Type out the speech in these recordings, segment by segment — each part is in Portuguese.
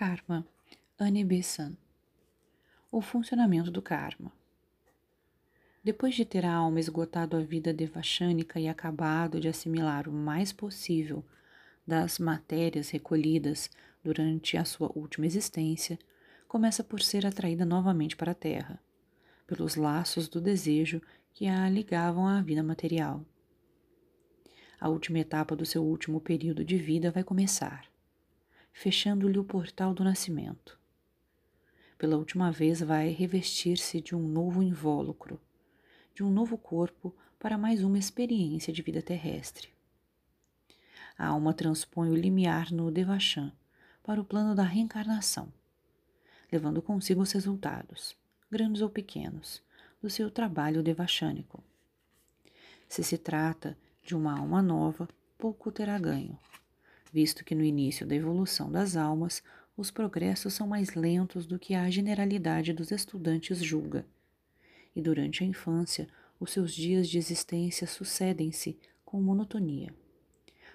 Karma, Anne Besant. O funcionamento do karma. Depois de ter a alma esgotado a vida devachânica e acabado de assimilar o mais possível das matérias recolhidas durante a sua última existência, começa por ser atraída novamente para a Terra, pelos laços do desejo que a ligavam à vida material. A última etapa do seu último período de vida vai começar, fechando-lhe o portal do nascimento. Pela última vez, vai revestir-se de um novo invólucro, de um novo corpo para mais uma experiência de vida terrestre. A alma transpõe o limiar no Devachan para o plano da reencarnação, levando consigo os resultados, grandes ou pequenos, do seu trabalho devachânico. Se se trata de uma alma nova, pouco terá ganho, visto que no início da evolução das almas os progressos são mais lentos do que a generalidade dos estudantes julga, e durante a infância os seus dias de existência sucedem-se com monotonia,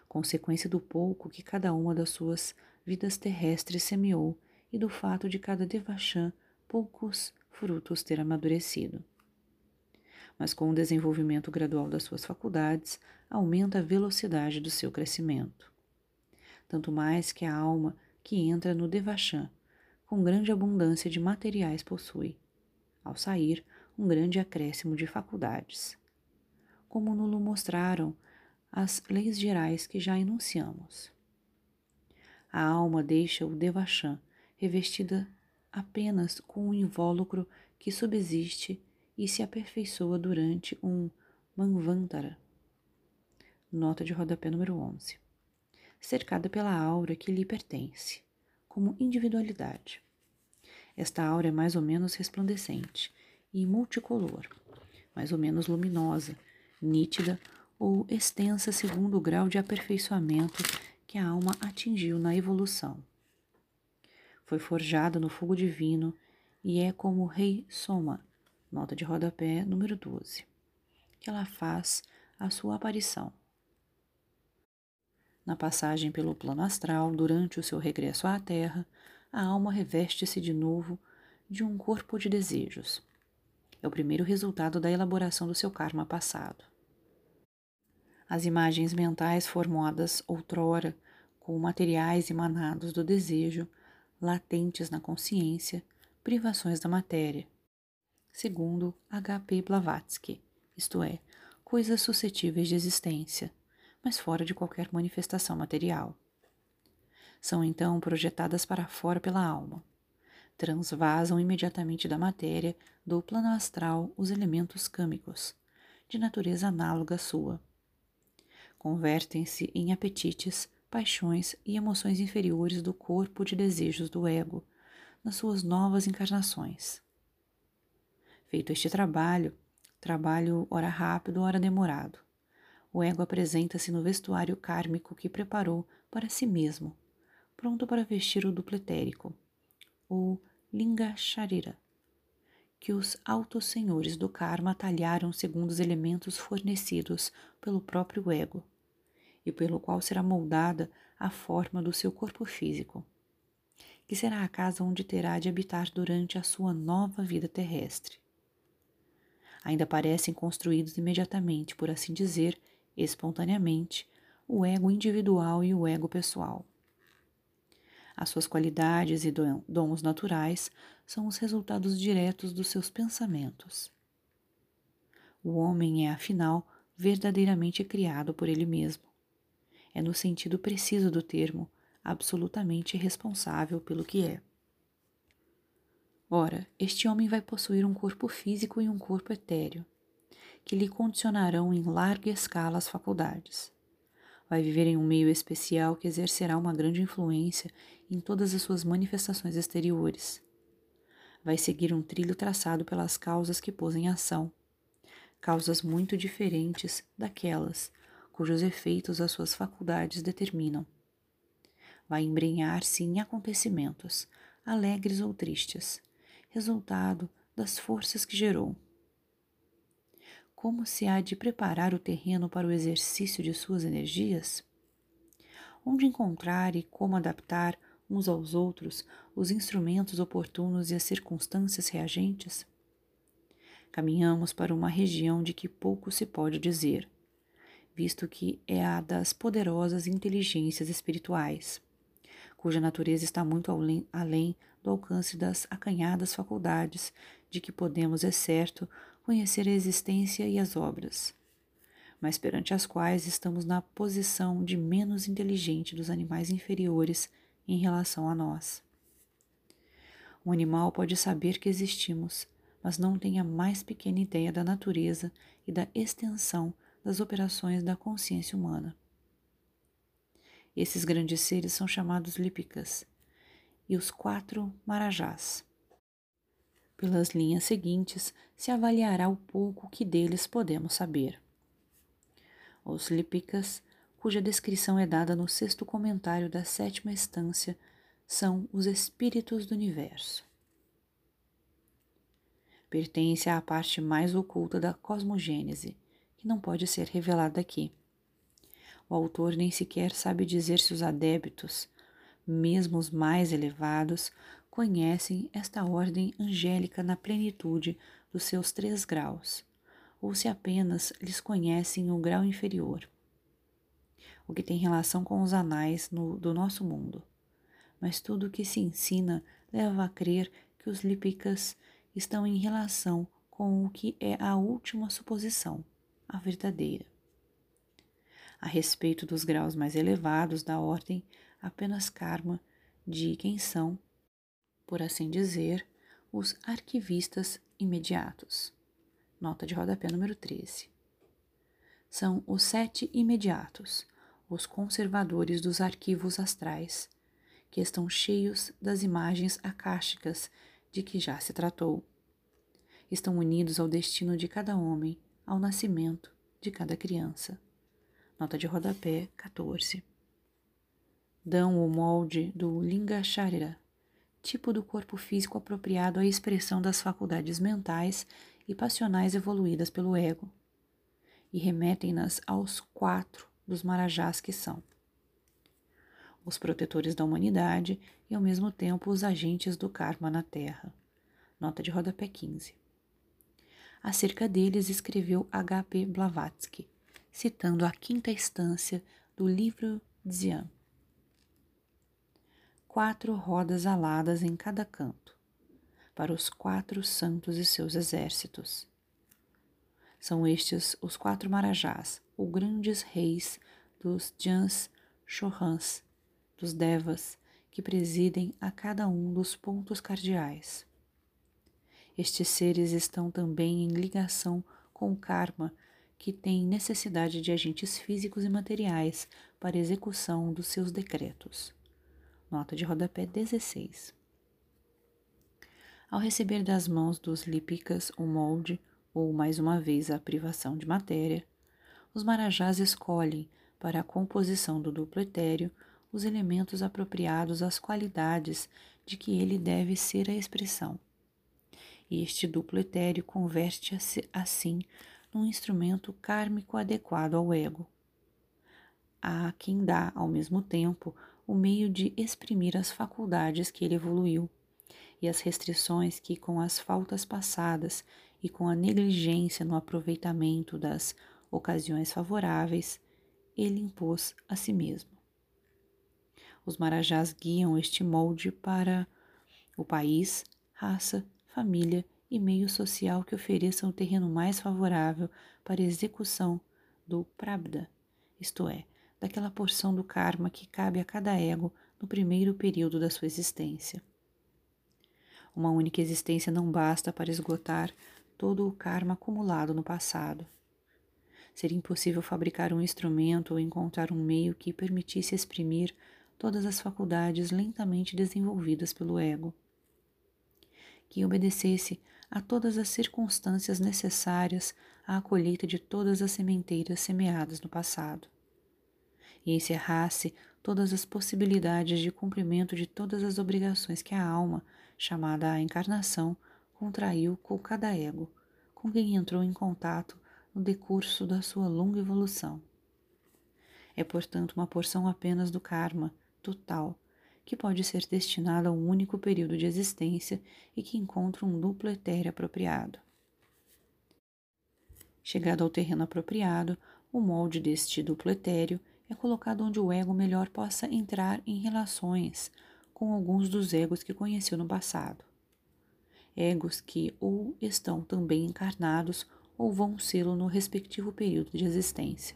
consequência do pouco que cada uma das suas vidas terrestres semeou e do fato de cada devachan poucos frutos ter amadurecido mas com o desenvolvimento gradual das suas faculdades, aumenta a velocidade do seu crescimento. Tanto mais que a alma que entra no Devachan, com grande abundância de materiais possui, ao sair, um grande acréscimo de faculdades. Como nos mostraram as leis gerais que já enunciamos. A alma deixa o Devachan revestida apenas com o invólucro que subsiste e se aperfeiçoa durante um Manvantara. Nota de rodapé número 11. Cercada pela aura que lhe pertence, como individualidade. Esta aura é mais ou menos resplandecente e multicolor, mais ou menos luminosa, nítida ou extensa segundo o grau de aperfeiçoamento que a alma atingiu na evolução. Foi forjada no fogo divino e é como o rei Soma, nota de rodapé número 12, que ela faz a sua aparição. Na passagem pelo plano astral, durante o seu regresso à Terra, a alma reveste-se de novo de um corpo de desejos. É o primeiro resultado da elaboração do seu karma passado. As imagens mentais formadas outrora com materiais emanados do desejo, latentes na consciência, privações da matéria, segundo H.P. Blavatsky, isto é, coisas suscetíveis de existência, mas fora de qualquer manifestação material. São então projetadas para fora pela alma. Transvasam imediatamente da matéria do plano astral os elementos câmicos, de natureza análoga à sua. Convertem-se em apetites, paixões e emoções inferiores do corpo de desejos do ego, nas suas novas encarnações. Feito este trabalho, trabalho ora rápido, ora demorado, o ego apresenta-se no vestuário kármico que preparou para si mesmo, pronto para vestir o dupletérico, ou linga sharira, que os altos senhores do karma talharam segundo os elementos fornecidos pelo próprio ego, e pelo qual será moldada a forma do seu corpo físico, que será a casa onde terá de habitar durante a sua nova vida terrestre. Ainda parecem construídos imediatamente, por assim dizer, espontaneamente, o ego individual e o ego pessoal. As suas qualidades e dons naturais são os resultados diretos dos seus pensamentos. O homem é, afinal, verdadeiramente criado por ele mesmo. É, no sentido preciso do termo, absolutamente responsável pelo que é. Ora, este homem vai possuir um corpo físico e um corpo etéreo, que lhe condicionarão em larga escala as faculdades. Vai viver em um meio especial que exercerá uma grande influência em todas as suas manifestações exteriores. Vai seguir um trilho traçado pelas causas que pôs em ação, causas muito diferentes daquelas cujos efeitos as suas faculdades determinam. Vai embrenhar-se em acontecimentos, alegres ou tristes, resultado das forças que gerou. Como se há de preparar o terreno para o exercício de suas energias? Onde encontrar e como adaptar uns aos outros os instrumentos oportunos e as circunstâncias reagentes? Caminhamos para uma região de que pouco se pode dizer, visto que é a das poderosas inteligências espirituais, cuja natureza está muito além do alcance das acanhadas faculdades de que podemos, é certo, conhecer a existência e as obras, mas perante as quais estamos na posição de menos inteligente dos animais inferiores em relação a nós. Um animal pode saber que existimos, mas não tem a mais pequena ideia da natureza e da extensão das operações da consciência humana. Esses grandes seres são chamados lípicas e os quatro marajás. Pelas linhas seguintes se avaliará o pouco que deles podemos saber. Os lípicas, cuja descrição é dada no sexto comentário da sétima estância, são os espíritos do universo. Pertence à parte mais oculta da cosmogênese, que não pode ser revelada aqui. O autor nem sequer sabe dizer se os adébitos, mesmo os mais elevados, conhecem esta ordem angélica na plenitude dos seus três graus, ou se apenas lhes conhecem o grau inferior, o que tem relação com os anais no, do nosso mundo. Mas tudo o que se ensina leva a crer que os lípicas estão em relação com o que é a última suposição, a verdadeira. A respeito dos graus mais elevados da ordem, apenas karma de quem são por assim dizer, os arquivistas imediatos. Nota de rodapé número 13. São os sete imediatos, os conservadores dos arquivos astrais, que estão cheios das imagens acásticas de que já se tratou. Estão unidos ao destino de cada homem, ao nascimento de cada criança. Nota de rodapé 14. Dão o molde do Lingacharya tipo do corpo físico apropriado à expressão das faculdades mentais e passionais evoluídas pelo ego, e remetem-nas aos quatro dos marajás que são os protetores da humanidade e ao mesmo tempo os agentes do karma na Terra. Nota de rodapé 15. Acerca deles escreveu H.P. Blavatsky, citando a quinta instância do livro Dzian quatro rodas aladas em cada canto, para os quatro santos e seus exércitos. São estes os quatro marajás, os grandes reis dos Jans Chohans, dos Devas, que presidem a cada um dos pontos cardeais. Estes seres estão também em ligação com o karma, que tem necessidade de agentes físicos e materiais para execução dos seus decretos. Nota de rodapé 16. Ao receber das mãos dos lípicas o molde, ou mais uma vez a privação de matéria, os marajás escolhem, para a composição do duplo etéreo, os elementos apropriados às qualidades de que ele deve ser a expressão. E este duplo etéreo converte-se assim num instrumento kármico adequado ao ego. Há quem dá, ao mesmo tempo, o meio de exprimir as faculdades que ele evoluiu e as restrições que, com as faltas passadas e com a negligência no aproveitamento das ocasiões favoráveis, ele impôs a si mesmo. Os marajás guiam este molde para o país, raça, família e meio social que ofereçam o terreno mais favorável para a execução do Prabda, isto é, daquela porção do karma que cabe a cada ego no primeiro período da sua existência. Uma única existência não basta para esgotar todo o karma acumulado no passado. Seria impossível fabricar um instrumento ou encontrar um meio que permitisse exprimir todas as faculdades lentamente desenvolvidas pelo ego. Que obedecesse a todas as circunstâncias necessárias à colheita de todas as sementeiras semeadas no passado e encerrasse todas as possibilidades de cumprimento de todas as obrigações que a alma, chamada a encarnação, contraiu com cada ego, com quem entrou em contato no decurso da sua longa evolução. É, portanto, uma porção apenas do karma, total, que pode ser destinado a um único período de existência e que encontra um duplo etéreo apropriado. Chegado ao terreno apropriado, o molde deste duplo etéreo é colocado onde o ego melhor possa entrar em relações com alguns dos egos que conheceu no passado. Egos que ou estão também encarnados ou vão sê-lo no respectivo período de existência.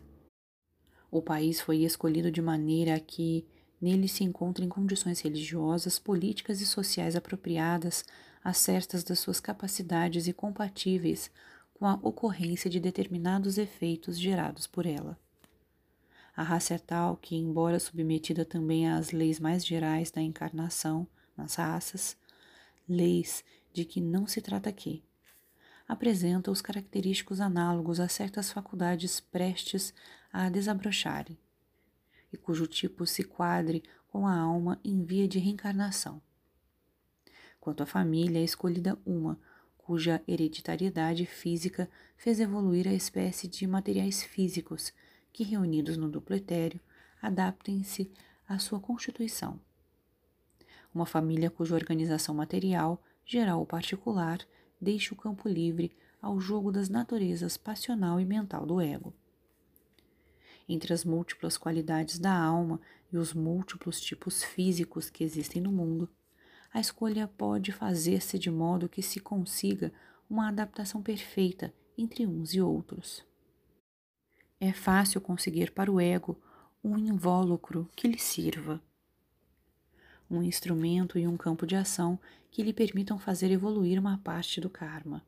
O país foi escolhido de maneira a que nele se encontrem condições religiosas, políticas e sociais apropriadas a certas das suas capacidades e compatíveis com a ocorrência de determinados efeitos gerados por ela. A raça é tal que, embora submetida também às leis mais gerais da encarnação nas raças, leis de que não se trata aqui, apresenta os característicos análogos a certas faculdades prestes a desabrocharem, e cujo tipo se quadre com a alma em via de reencarnação. Quanto à família, é escolhida uma, cuja hereditariedade física fez evoluir a espécie de materiais físicos que, reunidos no duplo etéreo, adaptem-se à sua constituição. Uma família cuja organização material, geral ou particular, deixe o campo livre ao jogo das naturezas passional e mental do ego. Entre as múltiplas qualidades da alma e os múltiplos tipos físicos que existem no mundo, a escolha pode fazer-se de modo que se consiga uma adaptação perfeita entre uns e outros. É fácil conseguir para o ego um invólucro que lhe sirva, um instrumento e um campo de ação que lhe permitam fazer evoluir uma parte do karma.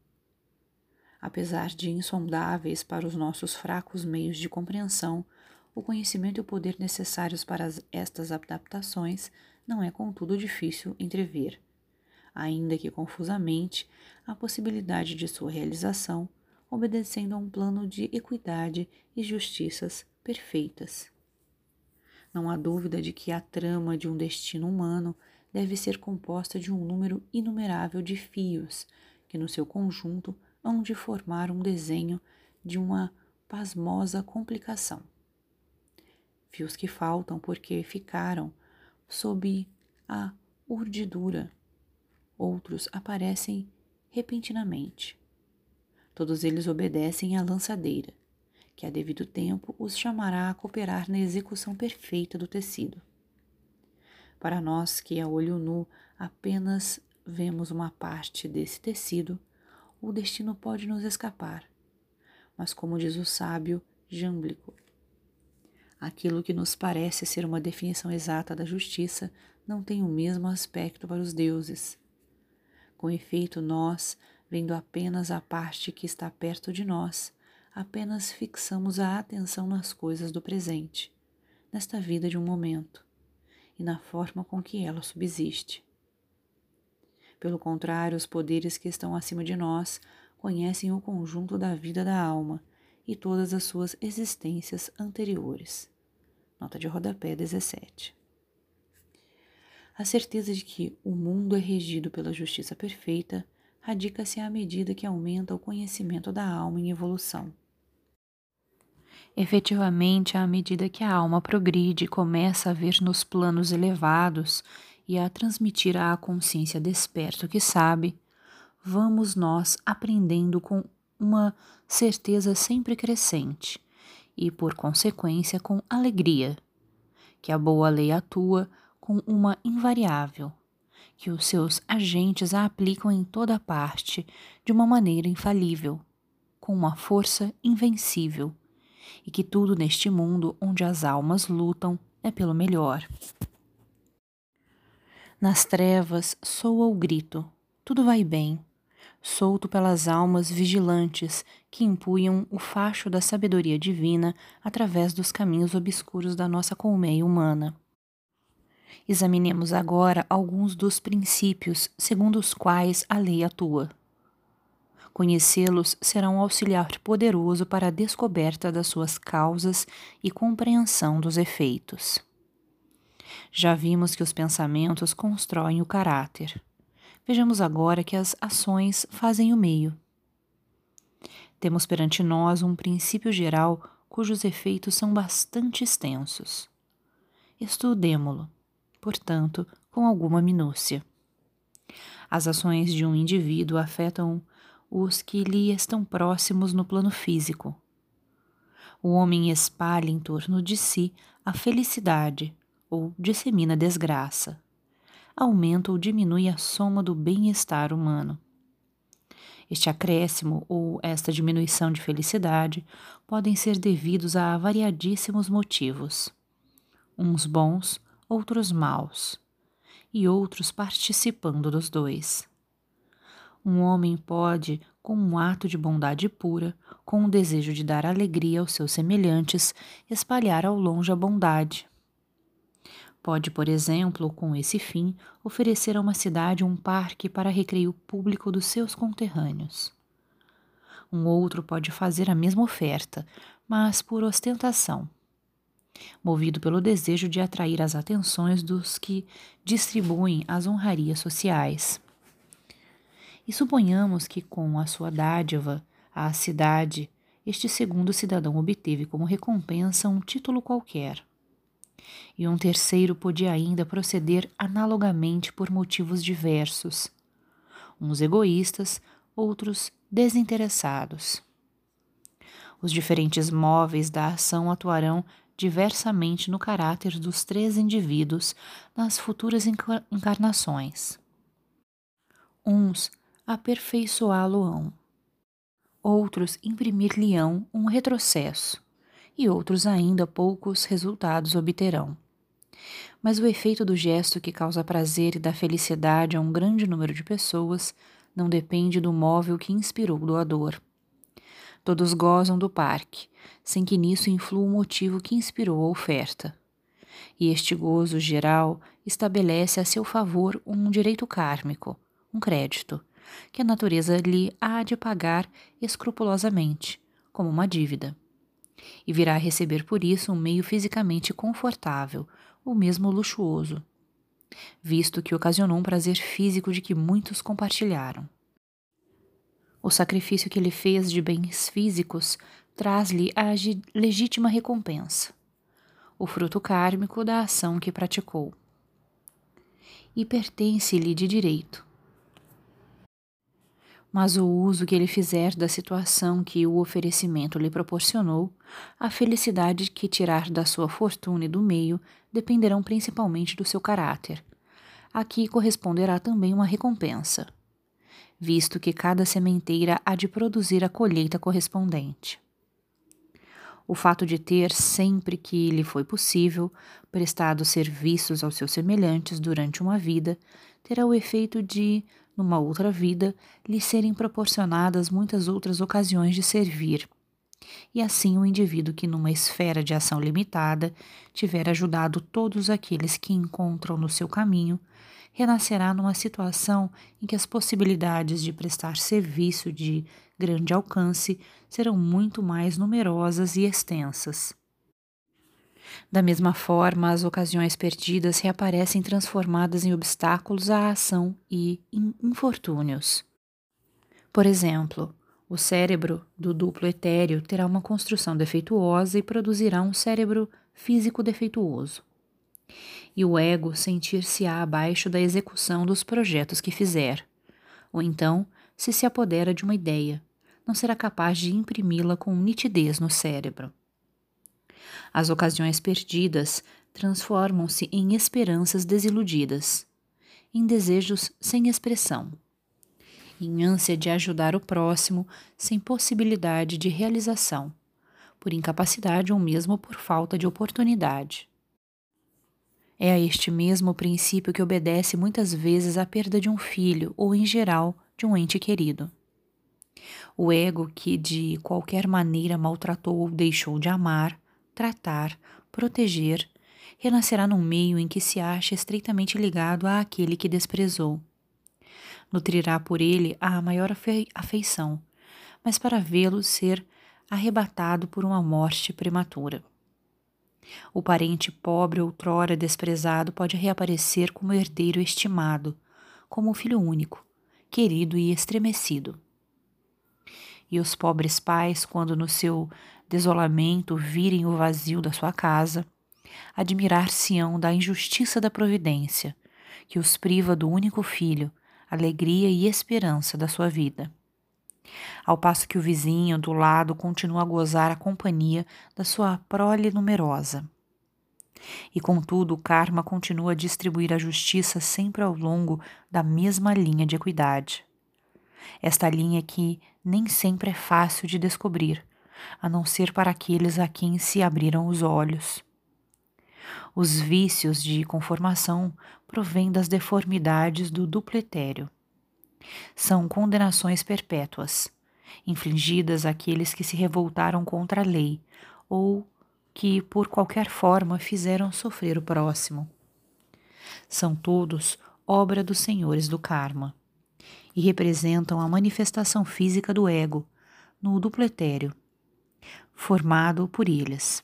Apesar de insondáveis para os nossos fracos meios de compreensão, o conhecimento e o poder necessários para estas adaptações não é, contudo, difícil entrever, ainda que confusamente, a possibilidade de sua realização, obedecendo a um plano de equidade e justiças perfeitas. Não há dúvida de que a trama de um destino humano deve ser composta de um número inumerável de fios que, no seu conjunto, hão de formar um desenho de uma pasmosa complicação. Fios que faltam porque ficaram sob a urdidura. Outros aparecem repentinamente. Todos eles obedecem à lançadeira, que a devido tempo os chamará a cooperar na execução perfeita do tecido. Para nós que a olho nu apenas vemos uma parte desse tecido, o destino pode nos escapar. Mas, como diz o sábio Jâmblico, Aquilo que nos parece ser uma definição exata da justiça não tem o mesmo aspecto para os deuses. Com efeito, nós, vendo apenas a parte que está perto de nós, apenas fixamos a atenção nas coisas do presente, nesta vida de um momento, e na forma com que ela subsiste. Pelo contrário, os poderes que estão acima de nós conhecem o conjunto da vida da alma e todas as suas existências anteriores. Nota de rodapé 17. A certeza de que o mundo é regido pela justiça perfeita radica-se à medida que aumenta o conhecimento da alma em evolução. Efetivamente, à medida que a alma progride começa a ver nos planos elevados e a transmitir à consciência desperto que sabe, vamos nós aprendendo com uma certeza sempre crescente e, por consequência, com alegria, que a boa lei atua com uma invariável, que os seus agentes a aplicam em toda parte de uma maneira infalível, com uma força invencível, e que tudo neste mundo onde as almas lutam é pelo melhor. Nas trevas soa o grito: tudo vai bem, solto pelas almas vigilantes que empunham o facho da sabedoria divina através dos caminhos obscuros da nossa colmeia humana. Examinemos agora alguns dos princípios segundo os quais a lei atua. Conhecê-los será um auxiliar poderoso para a descoberta das suas causas e compreensão dos efeitos. Já vimos que os pensamentos constroem o caráter. Vejamos agora que as ações fazem o meio. Temos perante nós um princípio geral cujos efeitos são bastante extensos. Estudemo-lo. Portanto, com alguma minúcia. As ações de um indivíduo afetam os que lhe estão próximos no plano físico. O homem espalha em torno de si a felicidade ou dissemina desgraça. Aumenta ou diminui a soma do bem-estar humano. Este acréscimo ou esta diminuição de felicidade podem ser devidos a variadíssimos motivos, uns bons, outros maus, e outros participando dos dois. Um homem pode, com um ato de bondade pura, com o desejo de dar alegria aos seus semelhantes, espalhar ao longe a bondade. Pode, por exemplo, com esse fim, oferecer a uma cidade um parque para recreio público dos seus conterrâneos. Um outro pode fazer a mesma oferta, mas por ostentação, movido pelo desejo de atrair as atenções dos que distribuem as honrarias sociais. E suponhamos que com a sua dádiva à cidade, este segundo cidadão obteve como recompensa um título qualquer. E um terceiro podia ainda proceder analogamente por motivos diversos, uns egoístas, outros desinteressados. Os diferentes móveis da ação atuarão diversamente no caráter dos três indivíduos nas futuras encarnações. Uns aperfeiçoá-lo-ão, outros imprimir-lhe-ão um retrocesso, e outros ainda poucos resultados obterão. Mas o efeito do gesto que causa prazer e dá felicidade a um grande número de pessoas não depende do móvel que inspirou o doador. Todos gozam do parque, sem que nisso influa o motivo que inspirou a oferta. E este gozo geral estabelece a seu favor um direito kármico, um crédito, que a natureza lhe há de pagar escrupulosamente, como uma dívida. E virá receber por isso um meio fisicamente confortável, ou mesmo luxuoso, visto que ocasionou um prazer físico de que muitos compartilharam. O sacrifício que ele fez de bens físicos traz-lhe a legítima recompensa, o fruto kármico da ação que praticou. E pertence-lhe de direito, mas o uso que ele fizer da situação que o oferecimento lhe proporcionou, a felicidade que tirar da sua fortuna e do meio dependerão principalmente do seu caráter. Aqui corresponderá também uma recompensa, visto que cada sementeira há de produzir a colheita correspondente. O fato de ter, sempre que lhe foi possível, prestado serviços aos seus semelhantes durante uma vida, terá o efeito de numa outra vida, lhe serem proporcionadas muitas outras ocasiões de servir. E assim o indivíduo que, numa esfera de ação limitada, tiver ajudado todos aqueles que encontram no seu caminho, renascerá numa situação em que as possibilidades de prestar serviço de grande alcance serão muito mais numerosas e extensas. Da mesma forma, as ocasiões perdidas reaparecem transformadas em obstáculos à ação e em infortúnios. Por exemplo, o cérebro do duplo etéreo terá uma construção defeituosa e produzirá um cérebro físico defeituoso. E o ego sentir-se-á abaixo da execução dos projetos que fizer. Ou então, se se apodera de uma ideia, não será capaz de imprimi-la com nitidez no cérebro. As ocasiões perdidas transformam-se em esperanças desiludidas, em desejos sem expressão, em ânsia de ajudar o próximo sem possibilidade de realização, por incapacidade ou mesmo por falta de oportunidade. É a este mesmo princípio que obedece muitas vezes a perda de um filho ou, em geral, de um ente querido. O ego que de qualquer maneira maltratou ou deixou de amar tratar, proteger, renascerá num meio em que se acha estreitamente ligado àquele que desprezou. Nutrirá por ele a maior afeição, mas para vê-lo ser arrebatado por uma morte prematura. O parente pobre outrora desprezado pode reaparecer como herdeiro estimado, como filho único, querido e estremecido. E os pobres pais, quando no seu desolamento virem o vazio da sua casa, admirar-se-ão da injustiça da providência, que os priva do único filho, alegria e esperança da sua vida. Ao passo que o vizinho do lado continua a gozar a companhia da sua prole numerosa. E contudo, o karma continua a distribuir a justiça sempre ao longo da mesma linha de equidade. Esta linha que nem sempre é fácil de descobrir, a não ser para aqueles a quem se abriram os olhos. Os vícios de conformação provêm das deformidades do dupletério. São condenações perpétuas, infligidas àqueles que se revoltaram contra a lei ou que, por qualquer forma, fizeram sofrer o próximo. São todos obra dos senhores do karma e representam a manifestação física do ego no dupletério, formado por eles.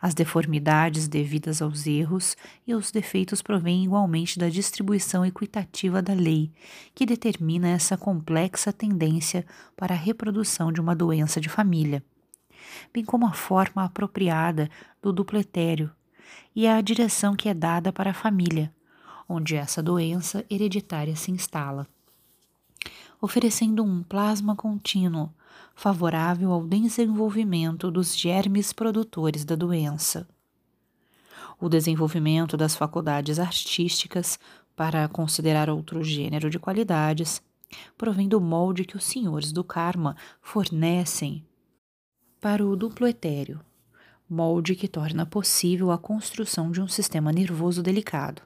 As deformidades devidas aos erros e aos defeitos provêm igualmente da distribuição equitativa da lei, que determina essa complexa tendência para a reprodução de uma doença de família, bem como a forma apropriada do dupletério e a direção que é dada para a família, onde essa doença hereditária se instala oferecendo um plasma contínuo favorável ao desenvolvimento dos germes produtores da doença. O desenvolvimento das faculdades artísticas para considerar outro gênero de qualidades provém do molde que os senhores do karma fornecem para o duplo etéreo, molde que torna possível a construção de um sistema nervoso delicado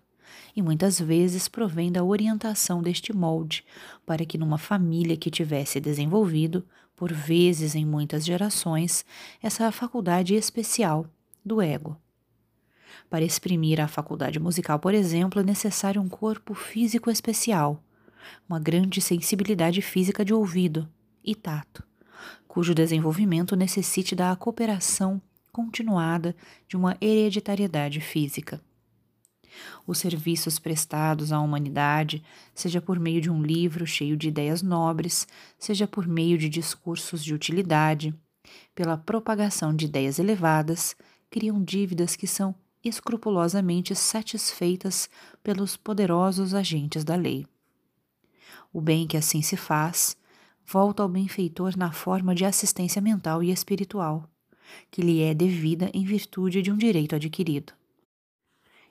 e muitas vezes provém da orientação deste molde, para que numa família que tivesse desenvolvido, por vezes em muitas gerações, essa faculdade especial do ego. Para exprimir a faculdade musical, por exemplo, é necessário um corpo físico especial, uma grande sensibilidade física de ouvido e tato, cujo desenvolvimento necessite da cooperação continuada de uma hereditariedade física os serviços prestados à humanidade, seja por meio de um livro cheio de ideias nobres, seja por meio de discursos de utilidade, pela propagação de ideias elevadas, criam dívidas que são escrupulosamente satisfeitas pelos poderosos agentes da lei. O bem que assim se faz volta ao benfeitor na forma de assistência mental e espiritual, que lhe é devida em virtude de um direito adquirido.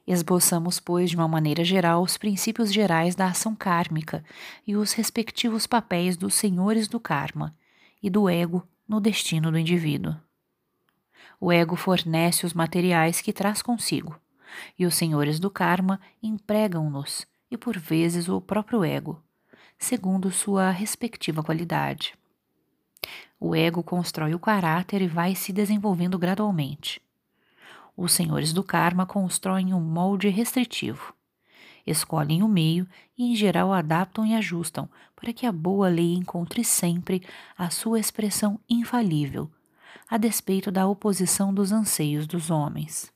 Esboçamos, pois, de uma maneira geral, os princípios gerais da ação kármica e os respectivos papéis dos senhores do karma e do ego no destino do indivíduo. O ego fornece os materiais que traz consigo, e os senhores do karma empregam-nos, e por vezes o próprio ego, segundo sua respectiva qualidade. O ego constrói o caráter e vai se desenvolvendo gradualmente. Os senhores do karma constroem um molde restritivo. Escolhem o meio e, em geral, adaptam e ajustam para que a boa lei encontre sempre a sua expressão infalível, a despeito da oposição dos anseios dos homens.